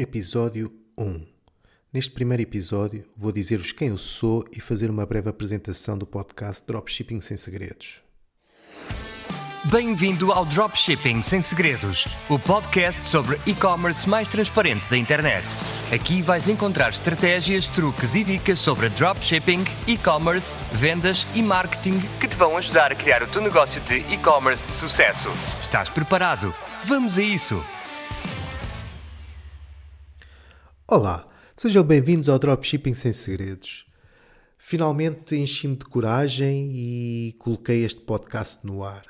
Episódio 1 Neste primeiro episódio vou dizer-vos quem eu sou e fazer uma breve apresentação do podcast Dropshipping Sem Segredos. Bem-vindo ao Dropshipping Sem Segredos, o podcast sobre e-commerce mais transparente da internet. Aqui vais encontrar estratégias, truques e dicas sobre dropshipping, e-commerce, vendas e marketing que te vão ajudar a criar o teu negócio de e-commerce de sucesso. Estás preparado? Vamos a isso! Olá, sejam bem-vindos ao Dropshipping Sem Segredos. Finalmente enchi-me de coragem e coloquei este podcast no ar.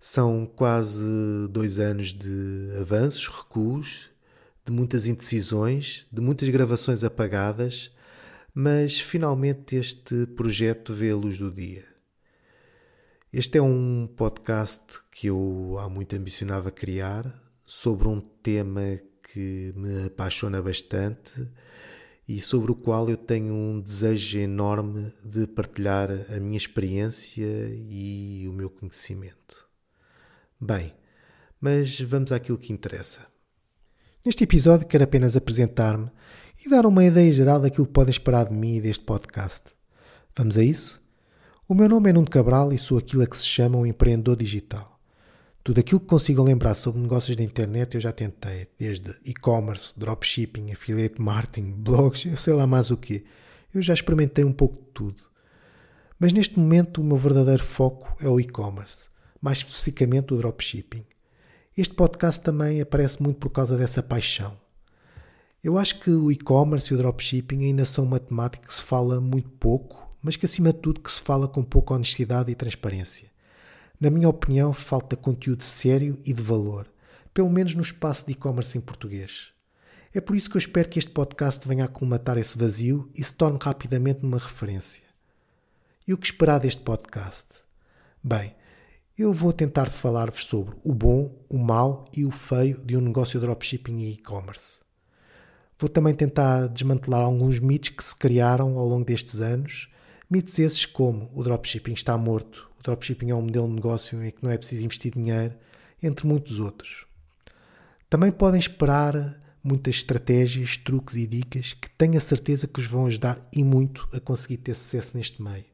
São quase dois anos de avanços, recuos, de muitas indecisões, de muitas gravações apagadas, mas finalmente este projeto vê a luz do dia. Este é um podcast que eu há muito ambicionava criar sobre um tema que me apaixona bastante e sobre o qual eu tenho um desejo enorme de partilhar a minha experiência e o meu conhecimento. Bem, mas vamos àquilo que interessa. Neste episódio quero apenas apresentar-me e dar uma ideia geral daquilo que podem esperar de mim e deste podcast. Vamos a isso? O meu nome é Nuno Cabral e sou aquilo a que se chama um empreendedor digital. Tudo aquilo que consigo lembrar sobre negócios da internet eu já tentei, desde e-commerce, dropshipping, affiliate marketing, blogs, eu sei lá mais o que. Eu já experimentei um pouco de tudo. Mas neste momento o meu verdadeiro foco é o e-commerce, mais especificamente o dropshipping. Este podcast também aparece muito por causa dessa paixão. Eu acho que o e-commerce e o dropshipping ainda são uma temática que se fala muito pouco, mas que acima de tudo que se fala com pouca honestidade e transparência. Na minha opinião, falta conteúdo sério e de valor, pelo menos no espaço de e-commerce em português. É por isso que eu espero que este podcast venha a colmatar esse vazio e se torne rapidamente uma referência. E o que esperar deste podcast? Bem, eu vou tentar falar-vos sobre o bom, o mau e o feio de um negócio de dropshipping e e-commerce. Vou também tentar desmantelar alguns mitos que se criaram ao longo destes anos, mitos esses como o dropshipping está morto, o dropshipping é um modelo de negócio em que não é preciso investir dinheiro, entre muitos outros. Também podem esperar muitas estratégias, truques e dicas que tenho a certeza que vos vão ajudar e muito a conseguir ter sucesso neste meio.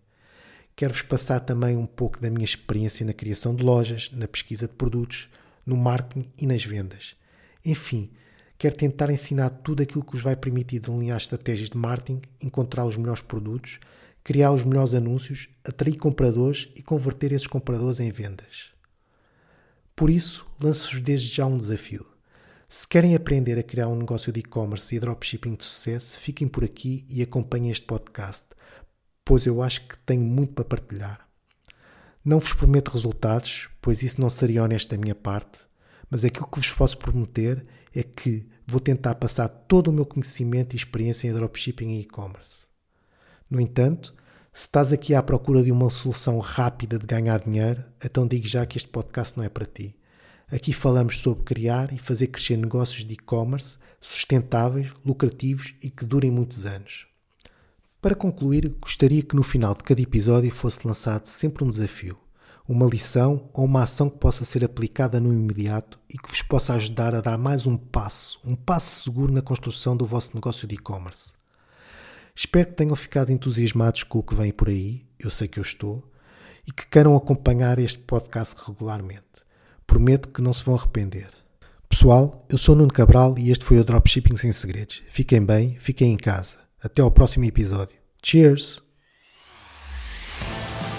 Quero-vos passar também um pouco da minha experiência na criação de lojas, na pesquisa de produtos, no marketing e nas vendas. Enfim, quero tentar ensinar tudo aquilo que vos vai permitir delinear estratégias de marketing, encontrar os melhores produtos criar os melhores anúncios, atrair compradores e converter esses compradores em vendas. Por isso, lanço-vos desde já um desafio. Se querem aprender a criar um negócio de e-commerce e dropshipping de sucesso, fiquem por aqui e acompanhem este podcast, pois eu acho que tenho muito para partilhar. Não vos prometo resultados, pois isso não seria honesto da minha parte, mas aquilo que vos posso prometer é que vou tentar passar todo o meu conhecimento e experiência em dropshipping e e-commerce. No entanto, se estás aqui à procura de uma solução rápida de ganhar dinheiro, então digo já que este podcast não é para ti. Aqui falamos sobre criar e fazer crescer negócios de e-commerce sustentáveis, lucrativos e que durem muitos anos. Para concluir, gostaria que no final de cada episódio fosse lançado sempre um desafio, uma lição ou uma ação que possa ser aplicada no imediato e que vos possa ajudar a dar mais um passo, um passo seguro na construção do vosso negócio de e-commerce. Espero que tenham ficado entusiasmados com o que vem por aí, eu sei que eu estou, e que queiram acompanhar este podcast regularmente. Prometo que não se vão arrepender. Pessoal, eu sou Nuno Cabral e este foi o Dropshipping Sem Segredos. Fiquem bem, fiquem em casa. Até ao próximo episódio. Cheers!